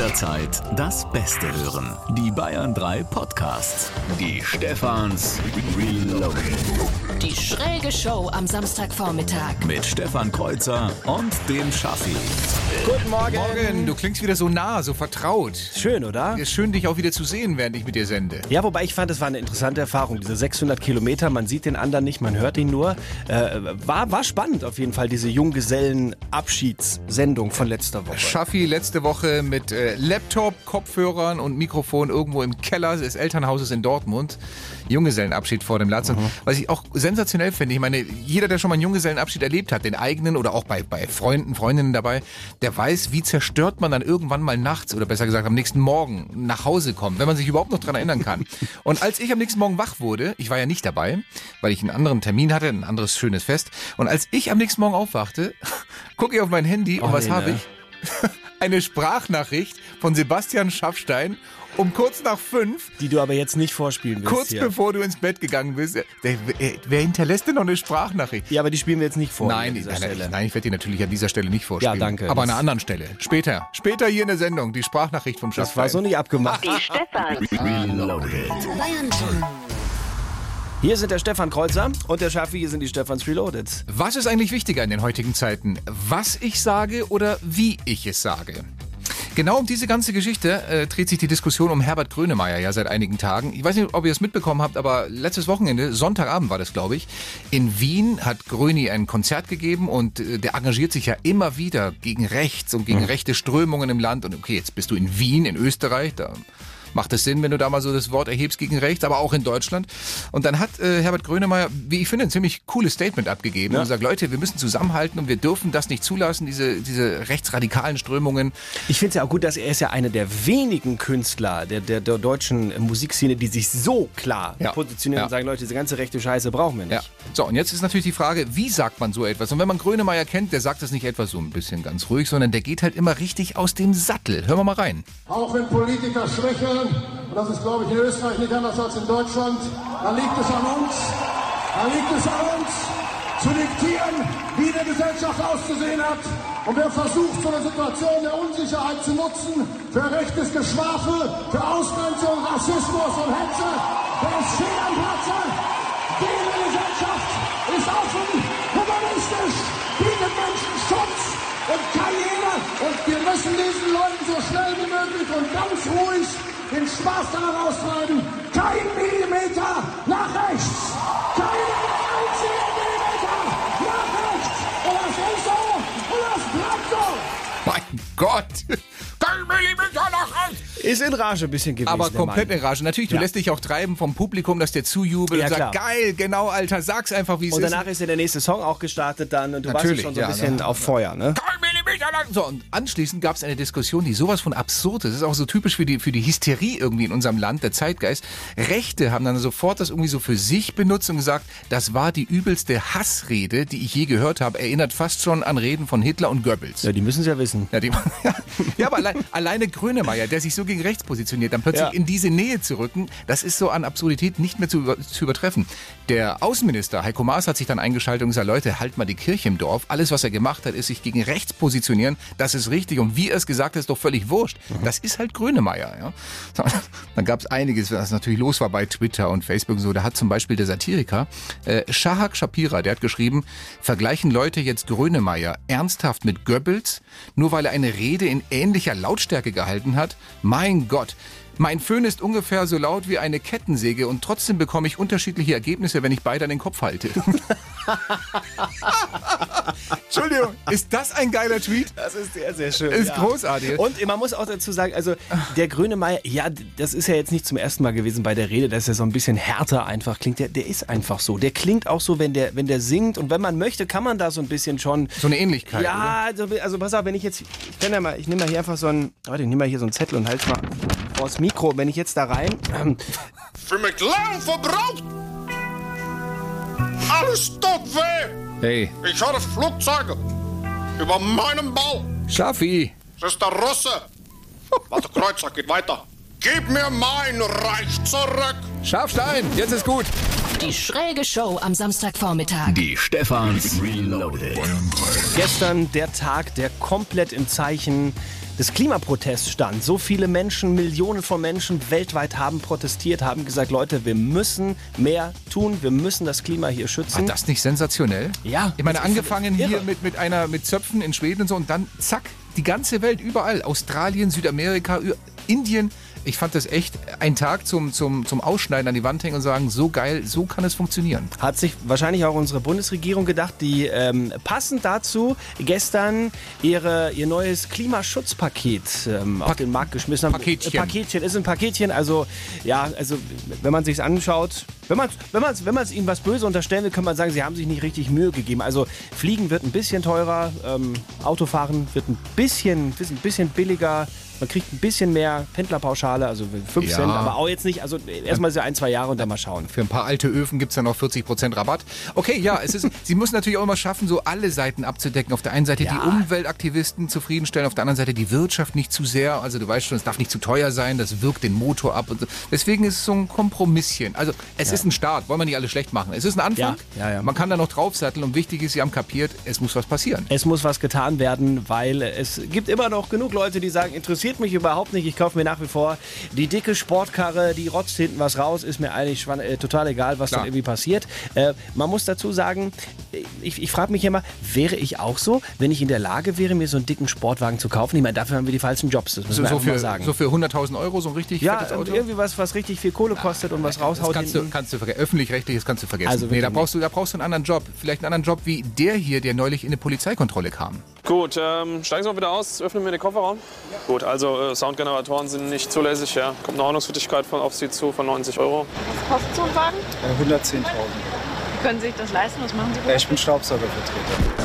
Jederzeit das Beste hören. Die Bayern 3 Podcasts. Die Stefans Reloaded. Die schräge Show am Samstagvormittag. Mit Stefan Kreuzer und dem Schaffi. Guten Morgen. Morgen, du klingst wieder so nah, so vertraut. Schön, oder? Ist schön, dich auch wieder zu sehen, während ich mit dir sende. Ja, wobei ich fand, es war eine interessante Erfahrung. Diese 600 Kilometer, man sieht den anderen nicht, man hört ihn nur. Äh, war, war spannend auf jeden Fall, diese Junggesellen-Abschiedssendung von letzter Woche. Schaffi letzte Woche mit äh, Laptop, Kopfhörern und Mikrofon irgendwo im Keller des Elternhauses in Dortmund. Junggesellenabschied vor dem Latz. Und Was ich auch sensationell finde, ich meine, jeder, der schon mal einen Junggesellenabschied erlebt hat, den eigenen oder auch bei, bei Freunden, Freundinnen dabei, der weiß, wie zerstört man dann irgendwann mal nachts oder besser gesagt am nächsten Morgen nach Hause kommt, wenn man sich überhaupt noch dran erinnern kann. Und als ich am nächsten Morgen wach wurde, ich war ja nicht dabei, weil ich einen anderen Termin hatte, ein anderes schönes Fest. Und als ich am nächsten Morgen aufwachte, gucke ich auf mein Handy und Oh, was nee, habe ne? ich? Eine Sprachnachricht von Sebastian Schaffstein um kurz nach fünf, Die du aber jetzt nicht vorspielen willst kurz hier. bevor du ins Bett gegangen bist. Der, wer, wer hinterlässt denn noch eine Sprachnachricht? Ja, aber die spielen wir jetzt nicht vor. Nein, nein, nein, ich werde die natürlich an dieser Stelle nicht vorspielen. Ja, danke. Aber an Das- einer anderen Stelle. Später. Später hier in der Sendung. Die Sprachnachricht vom Das Schaffstein. war so nicht abgemacht. Die Stefans. Reloaded. Bayern Hier sind der Stefan Kreuzer und der Schaffi, hier sind die Stefans Reloaded. Was ist eigentlich wichtiger in den heutigen Zeiten? Was ich sage oder wie ich es sage? Genau um diese ganze Geschichte äh, dreht sich die Diskussion um Herbert Grönemeyer ja seit einigen Tagen. Ich weiß nicht, ob ihr es mitbekommen habt, aber letztes Wochenende, Sonntagabend war das, glaube ich, in Wien hat Gröni ein Konzert gegeben und äh, der engagiert sich ja immer wieder gegen rechts und gegen rechte Strömungen im Land. Und okay, jetzt bist du in Wien, in Österreich, da macht es Sinn, wenn du da mal so das Wort erhebst gegen rechts, aber auch in Deutschland. Und dann hat äh, Herbert Grönemeyer, wie ich finde, ein ziemlich cooles Statement abgegeben und sagt, Leute, wir müssen zusammenhalten und wir dürfen das nicht zulassen, diese, diese rechtsradikalen Strömungen. Ich finde es ja auch gut, dass er ist ja einer der wenigen Künstler der, der, der deutschen Musikszene, die sich so klar Ja. positionieren Ja. und sagen, Leute, diese ganze rechte Scheiße brauchen wir nicht. Ja. So, und jetzt ist natürlich die Frage, wie sagt man so etwas? Und wenn man Grönemeyer kennt, der sagt das nicht etwa so ein bisschen ganz ruhig, sondern der geht halt immer richtig aus dem Sattel. Hören wir mal rein. Auch wenn Politiker schwächeln, und das ist, glaube ich, in Österreich nicht anders als in Deutschland, dann liegt es an uns, dann liegt es an uns, zu diktieren, wie eine Gesellschaft auszusehen hat. Und wer versucht, so eine Situation der Unsicherheit zu nutzen, für rechtes Geschwafel, für Ausgrenzung, Rassismus und Hetze, der ist fehl am Platze. Diese Gesellschaft ist offen, humanistisch, bietet Menschen Schutz und Karriere. Und wir müssen diesen Leuten so schnell wie möglich und ganz ruhig den Spaß daran austreiben. Kein Millimeter nach rechts. Keinen einzigen Millimeter nach rechts. Und das ist so und das bleibt so. Mein Gott! Kein Millimeter nach rechts! Ist in Rage ein bisschen gewesen. Aber der komplett Mann. in Rage. Natürlich, du Ja. lässt dich auch treiben vom Publikum, dass der zujubelt Ja, und sagt, klar. geil, genau, Alter, sag's einfach, wie es Und ist. danach ist ja der nächste Song auch gestartet dann und du warst Natürlich, ja schon so ja, ein bisschen ne? auf Feuer, ne? Kein Millimeter. So, und anschließend gab es eine Diskussion, die sowas von absurd ist. Das ist auch so typisch für die, für die Hysterie irgendwie in unserem Land, der Zeitgeist. Rechte haben dann sofort das irgendwie so für sich benutzt und gesagt, das war die übelste Hassrede, die ich je gehört habe. Erinnert fast schon an Reden von Hitler und Goebbels. Ja, die müssen es ja wissen. Ja, die, ja aber allein, alleine Grönemeyer, der sich so gegen rechts positioniert, dann plötzlich Ja. in diese Nähe zu rücken, das ist so an Absurdität nicht mehr zu, zu übertreffen. Der Außenminister Heiko Maas hat sich dann eingeschaltet und gesagt, Leute, halt mal die Kirche im Dorf. Alles, was er gemacht hat, ist sich gegen rechts positionieren. Das ist richtig. Und wie er es gesagt hat, ist doch völlig wurscht. Das ist halt Grönemeyer. Ja? Dann gab es einiges, was natürlich los war bei Twitter und Facebook und so. Da hat zum Beispiel der Satiriker äh, Shahak Shapira, der hat geschrieben, vergleichen Leute jetzt Grönemeyer ernsthaft mit Goebbels, nur weil er eine Rede in ähnlicher Lautstärke gehalten hat? Mein Gott. Mein Föhn ist ungefähr so laut wie eine Kettensäge und trotzdem bekomme ich unterschiedliche Ergebnisse, wenn ich beide an den Kopf halte. Entschuldigung, ist das ein geiler Tweet? Das ist sehr, sehr schön. Ist großartig. Und man muss auch dazu sagen, also der Grönemeyer, ja, das ist ja jetzt nicht zum ersten Mal gewesen bei der Rede, dass er so ein bisschen härter einfach klingt. Der, der ist einfach so. Der klingt auch so, wenn der, wenn der singt. Und wenn man möchte, kann man da so ein bisschen schon. So eine Ähnlichkeit. Ja, also, also pass auf, wenn ich jetzt, ich kann ja mal, ich nehme mal hier einfach so ein, warte, ich nehme mal hier so einen Zettel und halte mal vors Mikro. Wenn ich jetzt da rein, ähm, Für mich lang verbraucht. Alles tut weh. Hey, Ich höre Flugzeuge über meinem Bau. Schaffi. Das ist der Russe. Warte, Kreuzer, geht weiter. Gib mir mein Reich zurück. Schafstein, jetzt ist gut. Die schräge Show am Samstagvormittag. Die Stefans Reloaded. gestern der Tag, der komplett im Zeichen des Klimaprotests stand. So viele Menschen, Millionen von Menschen weltweit haben protestiert, haben gesagt, Leute, wir müssen mehr tun, wir müssen das Klima hier War schützen. das nicht sensationell? Ja. Ich meine, angefangen hier irre. mit, mit einer mit Zöpfen in Schweden und so und dann zack, die ganze Welt überall. Australien, Südamerika, Indien. Ich fand das echt ein Tag zum, zum, zum Ausschneiden an die Wand hängen und sagen, so geil, so kann es funktionieren. Hat sich wahrscheinlich auch unsere Bundesregierung gedacht, die ähm, passend dazu gestern ihre, ihr neues Klimaschutzpaket ähm, auf den Markt geschmissen haben. Paketchen. Äh, Paketchen, ist ein Paketchen. Also, ja, also, wenn man sich's anschaut, wenn man wenn man's, wenn man's ihnen was böse unterstellen will, kann man sagen, sie haben sich nicht richtig Mühe gegeben. Also, Fliegen wird ein bisschen teurer, ähm, Autofahren wird ein bisschen, bisschen, bisschen billiger. Man kriegt ein bisschen mehr Pendlerpauschale, also 5 Ja. Cent, aber auch jetzt nicht. Also erstmal so ein, zwei Jahre und dann mal schauen. Für ein paar alte Öfen gibt es dann noch 40% Rabatt. Okay, ja, es ist, sie müssen natürlich auch immer schaffen, so alle Seiten abzudecken. Auf der einen Seite Ja. die Umweltaktivisten zufriedenstellen, auf der anderen Seite die Wirtschaft nicht zu sehr. Also du weißt schon, es darf nicht zu teuer sein, das wirkt den Motor ab. So. Deswegen ist es so ein Kompromisschen. Also es ist ein Start, wollen wir nicht alle schlecht machen. Es ist ein Anfang, Ja, ja, ja. man kann da noch draufsatteln und wichtig ist, sie haben kapiert, es muss was passieren. Es muss was getan werden, weil es gibt immer noch genug Leute, die sagen, interessiert mich überhaupt nicht. Ich kaufe mir nach wie vor die dicke Sportkarre, die rotzt hinten was raus, ist mir eigentlich äh, total egal, was Klar. dann irgendwie passiert. Äh, man muss dazu sagen, ich, ich frage mich immer, wäre ich auch so, wenn ich in der Lage wäre, mir so einen dicken Sportwagen zu kaufen? Ich meine, dafür haben wir die falschen Jobs, das müssen So, wir so, mal für, sagen. so für 100.000 Euro so ein richtig ja, fettes und Auto? irgendwie was, was richtig viel Kohle kostet und was Das raushaut kannst du, hinten. kannst du vergessen. Öffentlich-rechtliches kannst du vergessen. Also nee, da brauchst, du, da brauchst du einen anderen Job. Vielleicht einen anderen Job wie der hier, der neulich in eine Polizeikontrolle kam. Gut, ähm, steigen Sie mal wieder aus, öffnen wir den Kofferraum. Gut, also äh, Soundgeneratoren sind nicht zulässig, ja. Kommt eine Ordnungswidrigkeit von, auf Sie zu von 90 Euro. kostet so ein Wagen? 110.000. Können Sie sich das leisten? Was machen Sie? Ja, ich bin Staubsaugervertreter.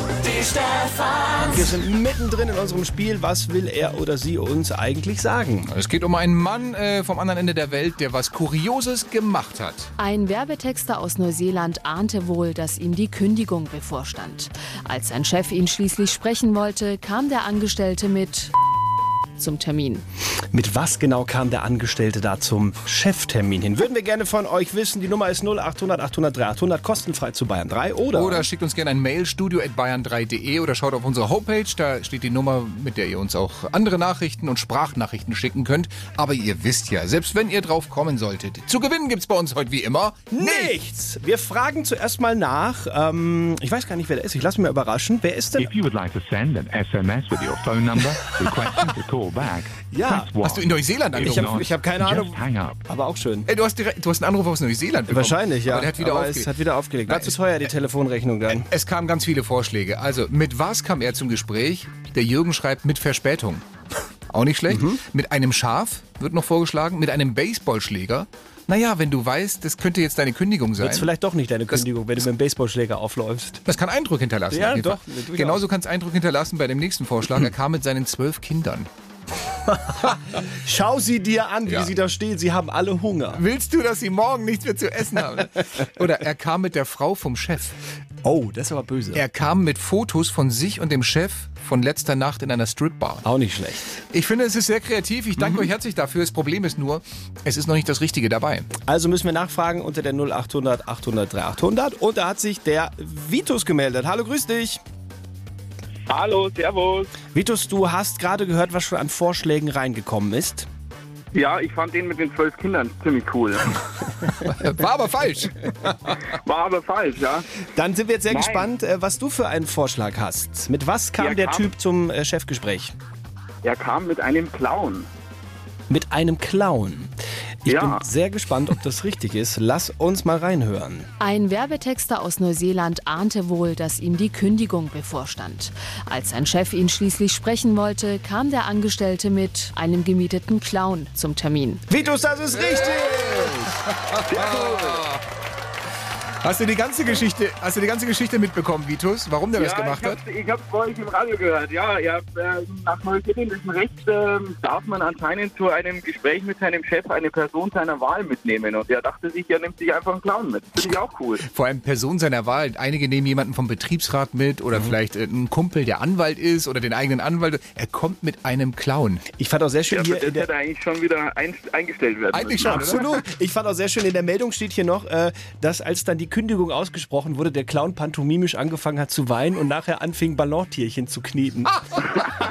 Wir sind mittendrin in unserem Spiel. Was will er oder sie uns eigentlich sagen? Es geht um einen Mann äh, vom anderen Ende der Welt, der was Kurioses gemacht hat. Ein Werbetexter aus Neuseeland ahnte wohl, dass ihm die Kündigung bevorstand. Als sein Chef ihn schließlich sprechen wollte, kam der Angestellte mit zum Termin. Mit was genau kam der Angestellte da zum Cheftermin hin? Würden wir gerne von euch wissen. Die Nummer ist 0800 800 300, kostenfrei zu Bayern 3 oder, Oder schickt uns gerne ein Mail, studio.bayern3.de oder schaut auf unsere Homepage, da steht die Nummer, mit der ihr uns auch andere Nachrichten und Sprachnachrichten schicken könnt. Aber ihr wisst ja, selbst wenn ihr drauf kommen solltet, zu gewinnen gibt's bei uns heute wie immer nichts. Wir fragen zuerst mal nach. Ähm, ich weiß gar nicht, wer der ist. Ich lasse mich mal überraschen. Wer ist denn? If you would like to send an SMS with your phone number requesting to call Ja. Hast du in Neuseeland Ich angerufen? habe ich hab keine Ahnung. Aber auch schön. Ey, du, hast direkt, du hast einen Anruf aus Neuseeland bekommen. Wahrscheinlich, ja. Aber der hat wieder Aber aufgelegt. es hat wieder aufgelegt. War zu es- teuer, die Telefonrechnung dann. Es kamen ganz viele Vorschläge. Also, mit was kam er zum Gespräch? Der Jürgen schreibt mit Verspätung. Auch nicht schlecht. Mhm. Mit einem Schaf wird noch vorgeschlagen. Mit einem Baseballschläger. Naja, wenn du weißt, das könnte jetzt deine Kündigung sein. Wird's vielleicht doch nicht deine Kündigung, wenn du mit dem Baseballschläger aufläufst. Das kann Eindruck hinterlassen. Ja, doch. Genauso kann es Eindruck hinterlassen bei dem nächsten Vorschlag. Er kam mit seinen zwölf Kindern. Schau sie dir an, wie Ja. sie da stehen. Sie haben alle Hunger. Willst du, dass sie morgen nichts mehr zu essen haben? Oder er kam mit der Frau vom Chef. Oh, das ist aber böse. Er kam mit Fotos von sich und dem Chef von letzter Nacht in einer Stripbar. Auch nicht schlecht. Ich finde, es ist sehr kreativ. Ich danke euch herzlich dafür. Das Problem ist nur, es ist noch nicht das Richtige dabei. Also müssen wir nachfragen unter der 0800 800 3800. Und da hat sich der Vitus gemeldet. Hallo, grüß dich. Hallo, servus. Vitus, du hast gerade gehört, was schon an Vorschlägen reingekommen ist. Ja, ich fand den mit den zwölf Kindern ziemlich cool. War aber falsch. War aber falsch, ja. Dann sind wir jetzt sehr Nein. gespannt, äh, was du für einen Vorschlag hast. Mit was kam Ja, der kam- Typ zum äh, Chefgespräch? Er kam mit einem Clown. Mit einem Clown. Ich Ja. bin sehr gespannt, ob das richtig ist. Lass uns mal reinhören. Ein Werbetexter aus Neuseeland ahnte wohl, dass ihm die Kündigung bevorstand. Als sein Chef ihn schließlich sprechen wollte, kam der Angestellte mit einem gemieteten Clown zum Termin. Vitus, das ist richtig! Hast du die ganze Geschichte, hast du die ganze Geschichte mitbekommen, Vitus? Warum der das ja, gemacht ich hat? ich hab's bei euch im Radio gehört. Ja, ja äh, nach neuseeländischen Recht ähm, darf man anscheinend zu einem Gespräch mit seinem Chef eine Person seiner Wahl mitnehmen. Und er dachte sich, er nimmt sich einfach einen Clown mit. Finde ich auch cool. Vor allem Person seiner Wahl. Einige nehmen jemanden vom Betriebsrat mit oder vielleicht äh, einen Kumpel, der Anwalt ist oder den eigenen Anwalt. Er kommt mit einem Clown. Ich fand auch sehr schön Ja, hier das der hätte eigentlich schon wieder ein, eingestellt werden Eigentlich müssen. schon, oder? Absolut. Ich fand auch sehr schön, in der Meldung steht hier noch, äh, dass als dann die Kündigung ausgesprochen wurde, der Clown pantomimisch angefangen hat zu weinen und nachher anfing, Ballontierchen zu kneten.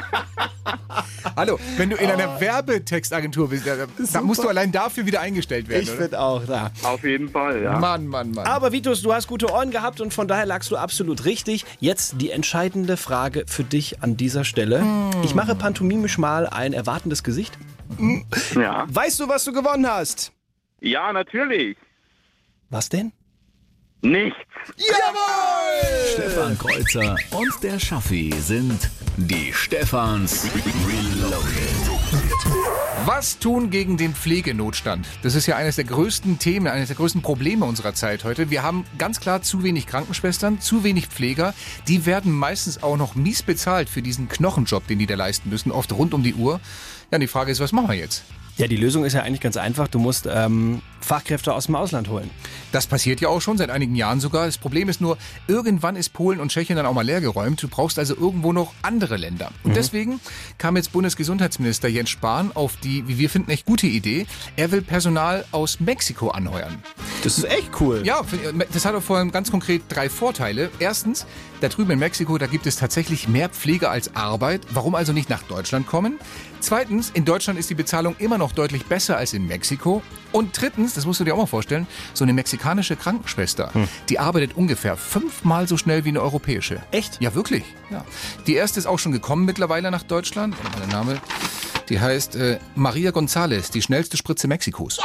Hallo, wenn du in einer Werbetextagentur bist, da, da musst du allein dafür wieder eingestellt werden, Ich finde auch, da. Auf jeden Fall, ja. Mann, Mann, Mann. Aber Vitus, du hast gute Ohren gehabt und von daher lagst du absolut richtig. Jetzt die entscheidende Frage für dich an dieser Stelle. Ich mache pantomimisch mal ein erwartendes Gesicht. Ja, Weißt du, was du gewonnen hast? ja natürlich. Was denn? Nichts. Stefan Kreuzer und der Schaffi sind die Stefans Reloaded. Was tun gegen den Pflegenotstand? Das ist ja eines der größten Themen, eines der größten Probleme unserer Zeit heute. Wir haben ganz klar zu wenig Krankenschwestern, zu wenig Pfleger. Die werden meistens auch noch mies bezahlt für diesen Knochenjob, den die da leisten müssen, oft rund um die Uhr. Ja, und die Frage ist, was machen wir jetzt? Ja, die Lösung ist ja eigentlich ganz einfach. Du musst ähm, Fachkräfte aus dem Ausland holen. Das passiert ja auch schon seit einigen Jahren sogar. Das Problem ist nur, irgendwann ist Polen und Tschechien dann auch mal leergeräumt. Du brauchst also irgendwo noch andere Länder. Und deswegen kam jetzt Bundesgesundheitsminister Jens Spahn auf die, wie wir finden, echt gute Idee. Er will Personal aus Mexiko anheuern. Das ist echt cool. Ja, das hat auch vor allem ganz konkret drei Vorteile. Erstens, da drüben in Mexiko, da gibt es tatsächlich mehr Pflege als Arbeit. Warum also nicht nach Deutschland kommen? Zweitens, in Deutschland ist die Bezahlung immer noch deutlich besser als in Mexiko. Und drittens, das musst du dir auch mal vorstellen, so eine mexikanische Krankenschwester, die arbeitet ungefähr fünfmal so schnell wie eine europäische. Echt? Ja, wirklich. Ja. Die erste ist auch schon gekommen mittlerweile nach Deutschland. Der Name, die heißt äh, Maria González, die schnellste Spritze Mexikos.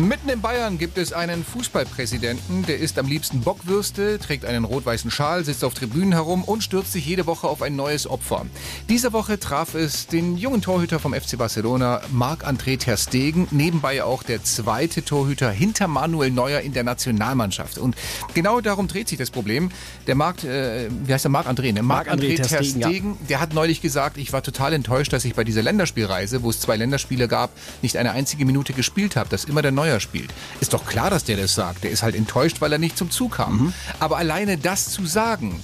Mitten in Bayern gibt es einen Fußballpräsidenten, der isst am liebsten Bockwürste, trägt einen rot-weißen Schal, sitzt auf Tribünen herum und stürzt sich jede Woche auf ein neues Opfer. Diese Woche traf es den jungen Torhüter vom FC Barcelona, Marc-André Ter Stegen, nebenbei auch der zweite Torhüter hinter Manuel Neuer in der Nationalmannschaft. Und genau darum dreht sich das Problem. Der Marc, äh, wie heißt der Marc-André? Ne? Marc-André Ter Stegen, ja. Stegen, der hat neulich gesagt, ich war total enttäuscht, dass ich bei dieser Länderspielreise, wo es zwei Länderspiele gab, nicht eine einzige Minute gespielt habe, dass immer der Neuer spielt. Ist doch klar, dass der das sagt. Der ist halt enttäuscht, weil er nicht zum Zug kam. Aber alleine das zu sagen,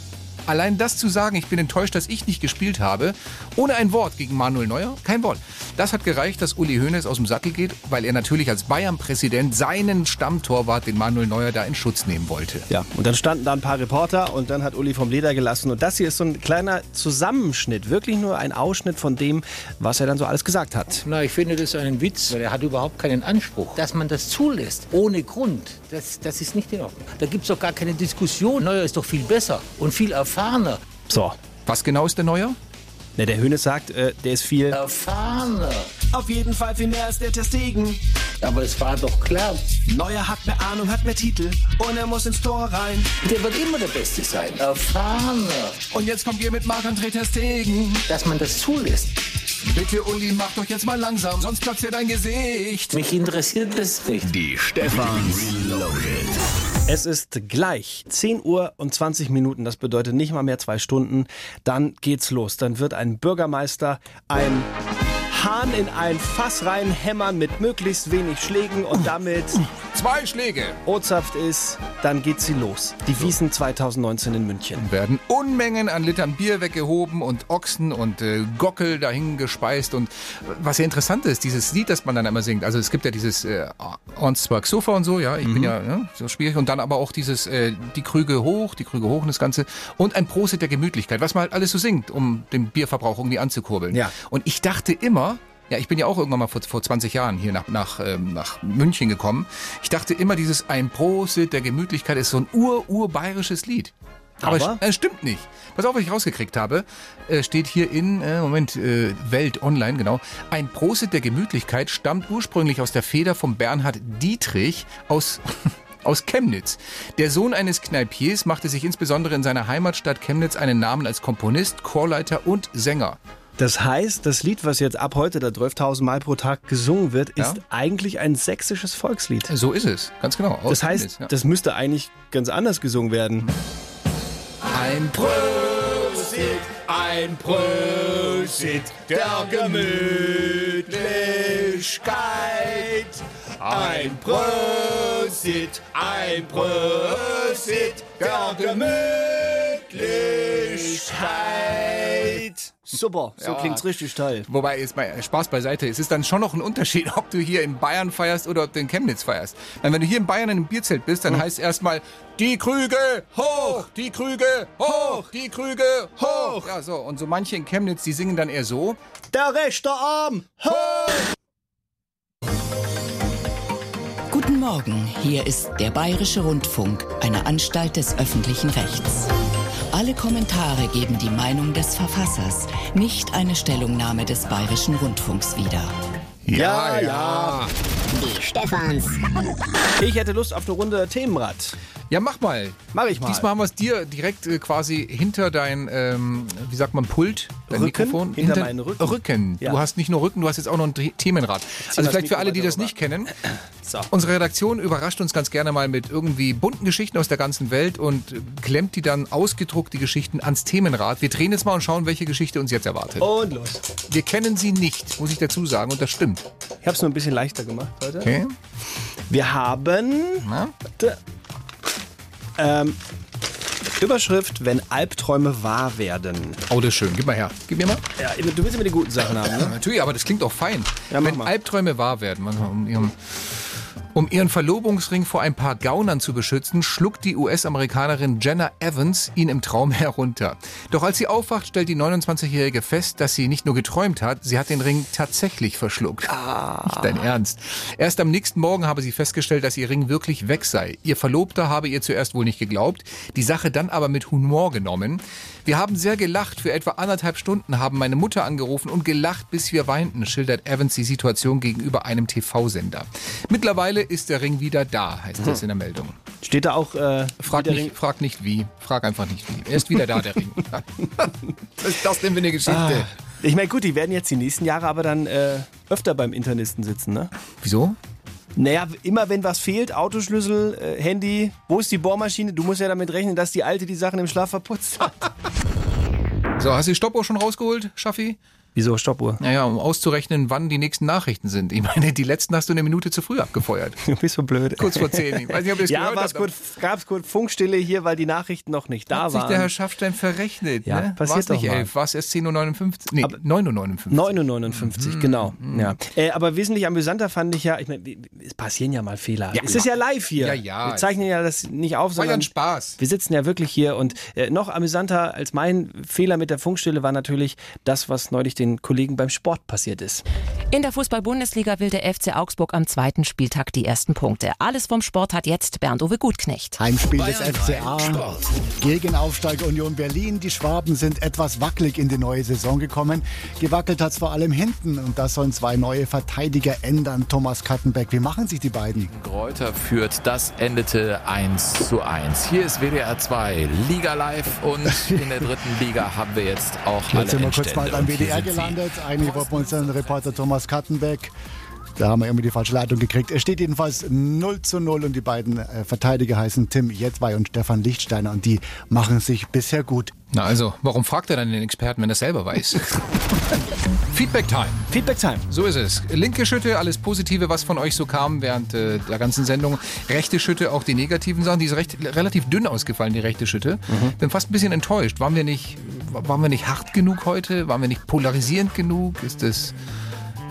allein das zu sagen, ich bin enttäuscht, dass ich nicht gespielt habe, ohne ein Wort gegen Manuel Neuer, kein Wort. Das hat gereicht, dass Uli Hoeneß aus dem Sattel geht, weil er natürlich als Bayern-Präsident seinen Stammtorwart, den Manuel Neuer, da in Schutz nehmen wollte. Ja, und dann standen da ein paar Reporter und dann hat Uli vom Leder gelassen. Und das hier ist so ein kleiner Zusammenschnitt, wirklich nur ein Ausschnitt von dem, was er dann so alles gesagt hat. Na, ich finde das einen Witz, weil er hat überhaupt keinen Anspruch. Dass man das zulässt, ohne Grund, das, das ist nicht in Ordnung. Da gibt es doch gar keine Diskussion. Neuer ist doch viel besser und viel erfahrener. So. Was genau ist der Neuer? Ne, der Hönes sagt, äh, der ist viel. Erfahrener. Auf jeden Fall viel mehr als der Testegen. Aber es war doch klar, Neuer hat mehr Ahnung, hat mehr Titel und er muss ins Tor rein. der wird immer der Beste sein. Erfahrener. Und jetzt kommt ihr mit Marc-André Testegen. Dass man das zulässt. Bitte, Uli, mach doch jetzt mal langsam, sonst platzt dir dein Gesicht. Mich interessiert das nicht. Die Stefans Reloaded. Es ist gleich 10 Uhr und 20 Minuten, das bedeutet nicht mal mehr zwei Stunden. Dann geht's los. Dann wird ein Bürgermeister ein Hahn in ein Fass reinhämmern mit möglichst wenig Schlägen und damit Zwei Schläge. Ozapft ist, dann geht sie los. Die Wiesen 2019 in München. werden Unmengen an Litern Bier weggehoben und Ochsen und äh, Gockel dahin gespeist. Und was ja interessant ist, dieses Lied, das man dann immer singt, also es gibt ja dieses äh, Ornsberg Sofa und so, ja, ich bin ja ne, so schwierig. Und dann aber auch dieses, äh, die Krüge hoch, die Krüge hoch und das Ganze. Und ein Prosit der Gemütlichkeit, was man halt alles so singt, um den Bierverbrauch irgendwie anzukurbeln. Ja. Und ich dachte immer, ja, ich bin ja auch irgendwann mal vor, vor 20 Jahren hier nach, nach, ähm, nach München gekommen. Ich dachte immer, dieses Ein Prosit der Gemütlichkeit ist so ein ur-ur-bayerisches Lied. Aber, Aber? es äh, stimmt nicht. Pass auf, was ich rausgekriegt habe. Äh, steht hier in, äh, Moment, äh, Welt Online, genau. Ein Prosit der Gemütlichkeit stammt ursprünglich aus der Feder von Bernhard Dietrich aus... Aus Chemnitz. Der Sohn eines Kneipiers machte sich insbesondere in seiner Heimatstadt Chemnitz einen Namen als Komponist, Chorleiter und Sänger. Das heißt, das Lied, was jetzt ab heute da 12.000 Mal pro Tag gesungen wird, ist Ja. eigentlich ein sächsisches Volkslied. So ist es, ganz genau. Aus Das heißt, ja. das müsste eigentlich ganz anders gesungen werden. ein Prosit, ein Prosit der Gemütlichkeit. Ein Prosit, ein Prosit der Gemütlichkeit. Super, so Ja. klingt's richtig toll. Wobei, jetzt mal Spaß beiseite, es ist dann schon noch ein Unterschied, ob du hier in Bayern feierst oder ob du in Chemnitz feierst. Weil wenn du hier in Bayern in einem Bierzelt bist, dann heißt erstmal die Krüge hoch, die Krüge hoch, die Krüge hoch. Ja, so. Und so manche in Chemnitz, die singen dann eher so. Der rechte Arm hoch! Guten Morgen, hier ist der Bayerische Rundfunk, eine Anstalt des öffentlichen Rechts. Alle Kommentare geben die Meinung des Verfassers, nicht eine Stellungnahme des Bayerischen Rundfunks wieder. Ja, ja. Die Stefans. Ich hätte Lust auf eine Runde Themenrad. Ja, mach mal. Mach ich mal. Diesmal haben wir es dir direkt äh, quasi hinter dein, ähm, wie sagt man, Pult, dein Rücken? Mikrofon. Hinter meinen Rücken. Rücken. Ja. Du hast nicht nur Rücken, du hast jetzt auch noch ein The- Themenrad. Also vielleicht für alle, die das rüber. nicht kennen. So. Unsere Redaktion überrascht uns ganz gerne mal mit irgendwie bunten Geschichten aus der ganzen Welt und klemmt die dann ausgedruckt, die Geschichten, ans Themenrad. Wir drehen jetzt mal und schauen, welche Geschichte uns jetzt erwartet. Und los. Wir kennen sie nicht, muss ich dazu sagen, und das stimmt. Ich habe es nur ein bisschen leichter gemacht heute. Okay. Wir haben Warte. ähm, Überschrift, wenn Albträume wahr werden. Oh, das ist schön. Gib mal her. Gib mir mal. Ja, du willst immer die guten Sachen haben, ne? natürlich, aber das klingt auch fein. Ja, Wenn mal. Albträume wahr werden, manchmal um ihren, um ihren Verlobungsring vor ein paar Gaunern zu beschützen, schluckt die US-Amerikanerin Jenna Evans ihn im Traum herunter. Doch als sie aufwacht, stellt die 29-Jährige fest, dass sie nicht nur geträumt hat, sie hat den Ring tatsächlich verschluckt. Nicht dein Ernst. Erst am nächsten Morgen habe sie festgestellt, dass ihr Ring wirklich weg sei. Ihr Verlobter habe ihr zuerst wohl nicht geglaubt, die Sache dann aber mit Humor genommen. Wir haben sehr gelacht. Für etwa anderthalb Stunden haben meine Mutter angerufen und gelacht, bis wir weinten, schildert Evans die Situation gegenüber einem TV-Sender. Mittlerweile ist der Ring wieder da, heißt es in der Meldung. Steht da auch. Äh, Frag nicht, frag nicht wie. Frag einfach nicht wie. Er ist wieder da, der Ring. Ist das denn für eine Geschichte? Ah. Ich meine, gut, die werden jetzt die nächsten Jahre aber dann äh, öfter beim Internisten sitzen, ne? Wieso? Naja, immer wenn was fehlt, Autoschlüssel, äh, Handy, wo ist die Bohrmaschine? Du musst ja damit rechnen, dass die Alte die Sachen im Schlaf verputzt hat. So, hast du die Stoppuhr schon rausgeholt, Schaffi? Wieso Stoppuhr? Naja, um auszurechnen, wann die nächsten Nachrichten sind. Ich meine, die letzten hast du eine Minute zu früh abgefeuert. Du bist so blöd. Kurz vor zehn. Ich weiß nicht, ob ihr es ja, gehört war's habt. kurz, Funkstille hier, weil die Nachrichten noch nicht da Hat sich waren. der Herr Schaffstein verrechnet. Ja, ne? passiert War's nicht doch mal. 11, war es erst 10.59 Uhr? Nee, 9.59 Uhr. 9,59, Mhm. genau. Ja. Äh, aber wesentlich amüsanter fand ich ja, ich meine, es passieren ja mal Fehler. Ja, es ist ja live hier. Ja, ja. Wir zeichnen ja das nicht auf, War ja sondern ein Spaß. wir sitzen ja wirklich hier und äh, noch amüsanter als mein Fehler mit der Funkstille war natürlich das, was neulich den Kollegen beim Sport passiert ist. In der Fußball-Bundesliga will der FC Augsburg am zweiten Spieltag die ersten Punkte. Alles vom Sport hat jetzt Bernd-Uwe Gutknecht. Heimspiel des Bayern FCA gegen Aufsteiger Union Berlin. Die Schwaben sind etwas wackelig in die neue Saison gekommen. Gewackelt hat es vor allem hinten und das sollen zwei neue Verteidiger ändern. Thomas Kattenbeck, wie machen sich die beiden? Gräuter führt, das endete 1 zu 1. Hier ist WDR 2, Liga Live und in der dritten Liga haben wir jetzt auch alle Jetzt sind wir kurz mal beim WDR. Gelandet. Eigentlich wollten wir unseren Reporter Thomas Kattenbeck. Da haben wir irgendwie die falsche Leitung gekriegt. Es steht jedenfalls 0 zu 0 und die beiden äh, Verteidiger heißen Tim Jedwai und Stefan Lichtsteiner und die machen sich bisher gut. Na also, warum fragt er dann den Experten, wenn er selber weiß? Feedback Time. Feedback Time. So ist es. Linke Schütte, alles Positive, was von euch so kam während äh, der ganzen Sendung. Rechte Schütte, auch die negativen Sachen. Die ist recht, relativ dünn ausgefallen, die rechte Schütte. Bin fast ein bisschen enttäuscht. Waren wir nicht, waren wir nicht hart genug heute? Waren wir nicht polarisierend genug? Ist das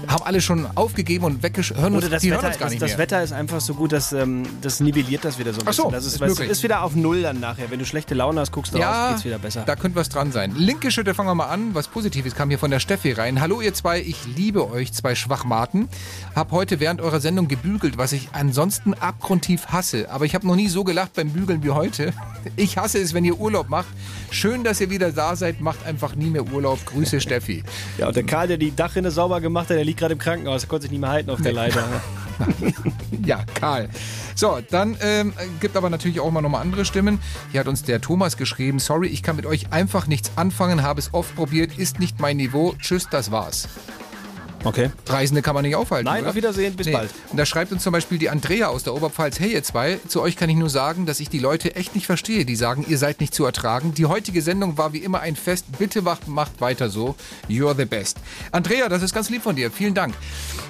haben alle schon aufgegeben und uns, Oder das, die Wetter, hören uns gar das, nicht das mehr. Wetter ist einfach so gut, dass ähm, das nivelliert das wieder so ein Ach so, bisschen. Das ist, ist ist wieder auf Null dann nachher. Wenn du schlechte Laune hast, guckst du raus, geht's wieder besser. Da könnte was dran sein. Linke Schütte, fangen wir mal an. Was Positives kam hier von der Steffi rein. Hallo ihr zwei, ich liebe euch, zwei Schwachmaten. Hab heute während eurer Sendung gebügelt, was ich ansonsten abgrundtief hasse. Aber ich habe noch nie so gelacht beim Bügeln wie heute. Ich hasse es, wenn ihr Urlaub macht. Schön, dass ihr wieder da seid. Macht einfach nie mehr Urlaub. Grüße Steffi. Ja, und der Karl, der die Dachrinne sauber gemacht hat, der liegt gerade im Krankenhaus. Der konnte sich nicht mehr halten auf der Leiter. Ja, Karl. So, dann ähm, gibt aber natürlich auch mal nochmal andere Stimmen. Hier hat uns der Thomas geschrieben, sorry, ich kann mit euch einfach nichts anfangen, habe es oft probiert, ist nicht mein Niveau. Tschüss, das war's. Okay. Reisende kann man nicht aufhalten. Nein, oder? auf Wiedersehen, bis bald. Und da schreibt uns zum Beispiel die Andrea aus der Oberpfalz, hey ihr zwei, zu euch kann ich nur sagen, dass ich die Leute echt nicht verstehe, die sagen, ihr seid nicht zu ertragen. Die heutige Sendung war wie immer ein Fest. Bitte macht, macht weiter so. You're the best. Andrea, das ist ganz lieb von dir. Vielen Dank.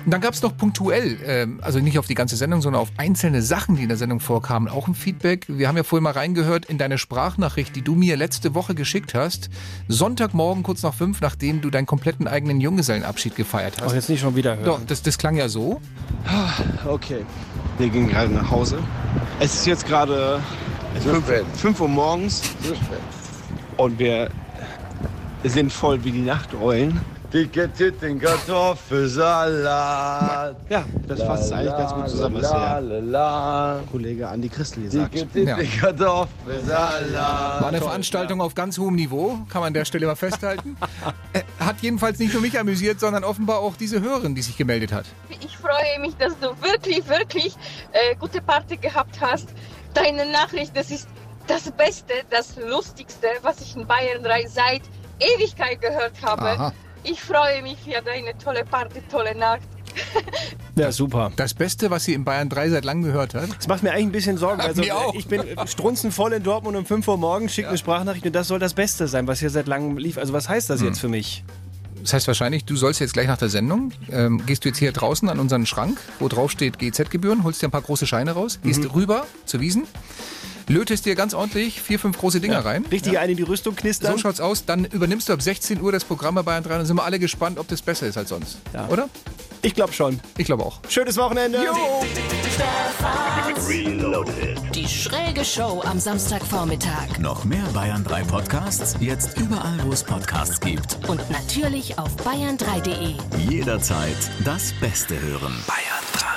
Und dann gab es noch punktuell, ähm, also nicht auf die ganze Sendung, sondern auf einzelne Sachen, die in der Sendung vorkamen, auch ein Feedback. Wir haben ja vorhin mal reingehört in deine Sprachnachricht, die du mir letzte Woche geschickt hast. Sonntagmorgen kurz nach fünf, nachdem du deinen kompletten eigenen Junggesellenabschied gefeiert hast. Auch jetzt nicht schon wieder hören. Doch, das, das klang ja so. Okay. Wir gehen gerade nach Hause. Es ist jetzt gerade 5 Uhr morgens. Und wir sind voll wie die Nachtrollen. Dicke Titten, Kartoffelsalat. Ja, das fasst eigentlich ganz gut zusammen, was der Kollege Andi Christel hier sagt. Dicke Titten, Kartoffelsalat. War eine Veranstaltung auf ganz hohem Niveau, kann man an der Stelle mal festhalten. Äh, Hat jedenfalls nicht nur mich amüsiert, sondern offenbar auch diese Hörerin, die sich gemeldet hat. Ich freue mich, dass du wirklich, wirklich äh, gute Party gehabt hast. Deine Nachricht, das ist das Beste, das Lustigste, was ich in Bayern 3 seit Ewigkeit gehört habe. Aha. Ich freue mich für deine tolle Party, tolle Nacht. Ja, super. Das Beste, was sie in Bayern 3 seit langem gehört hat. Das macht mir eigentlich ein bisschen Sorgen. Also, Mir auch. Ich bin strunzenvoll in Dortmund um 5 Uhr morgens, schicke eine Sprachnachricht und das soll das Beste sein, was hier seit langem lief. Also was heißt das Hm. jetzt für mich? Das heißt wahrscheinlich, du sollst jetzt gleich nach der Sendung, ähm, gehst du jetzt hier draußen an unseren Schrank, wo drauf steht GZ-Gebühren, holst dir ein paar große Scheine raus, gehst Mhm. rüber zur Wiesen, lötest dir ganz ordentlich vier, fünf große Dinger rein. Richtig eine in die Rüstung knistern. So schaut's aus. Dann übernimmst du ab 16 Uhr das Programm bei Bayern 3 und dann sind wir alle gespannt, ob das besser ist als sonst. Oder? Ich glaube schon. Ich glaube auch. Schönes Wochenende. Die schräge Show am Samstagvormittag. Noch mehr Bayern 3 Podcasts? Jetzt überall, wo es Podcasts gibt. Und natürlich auf bayern3.de. Jederzeit das Beste hören. Bayern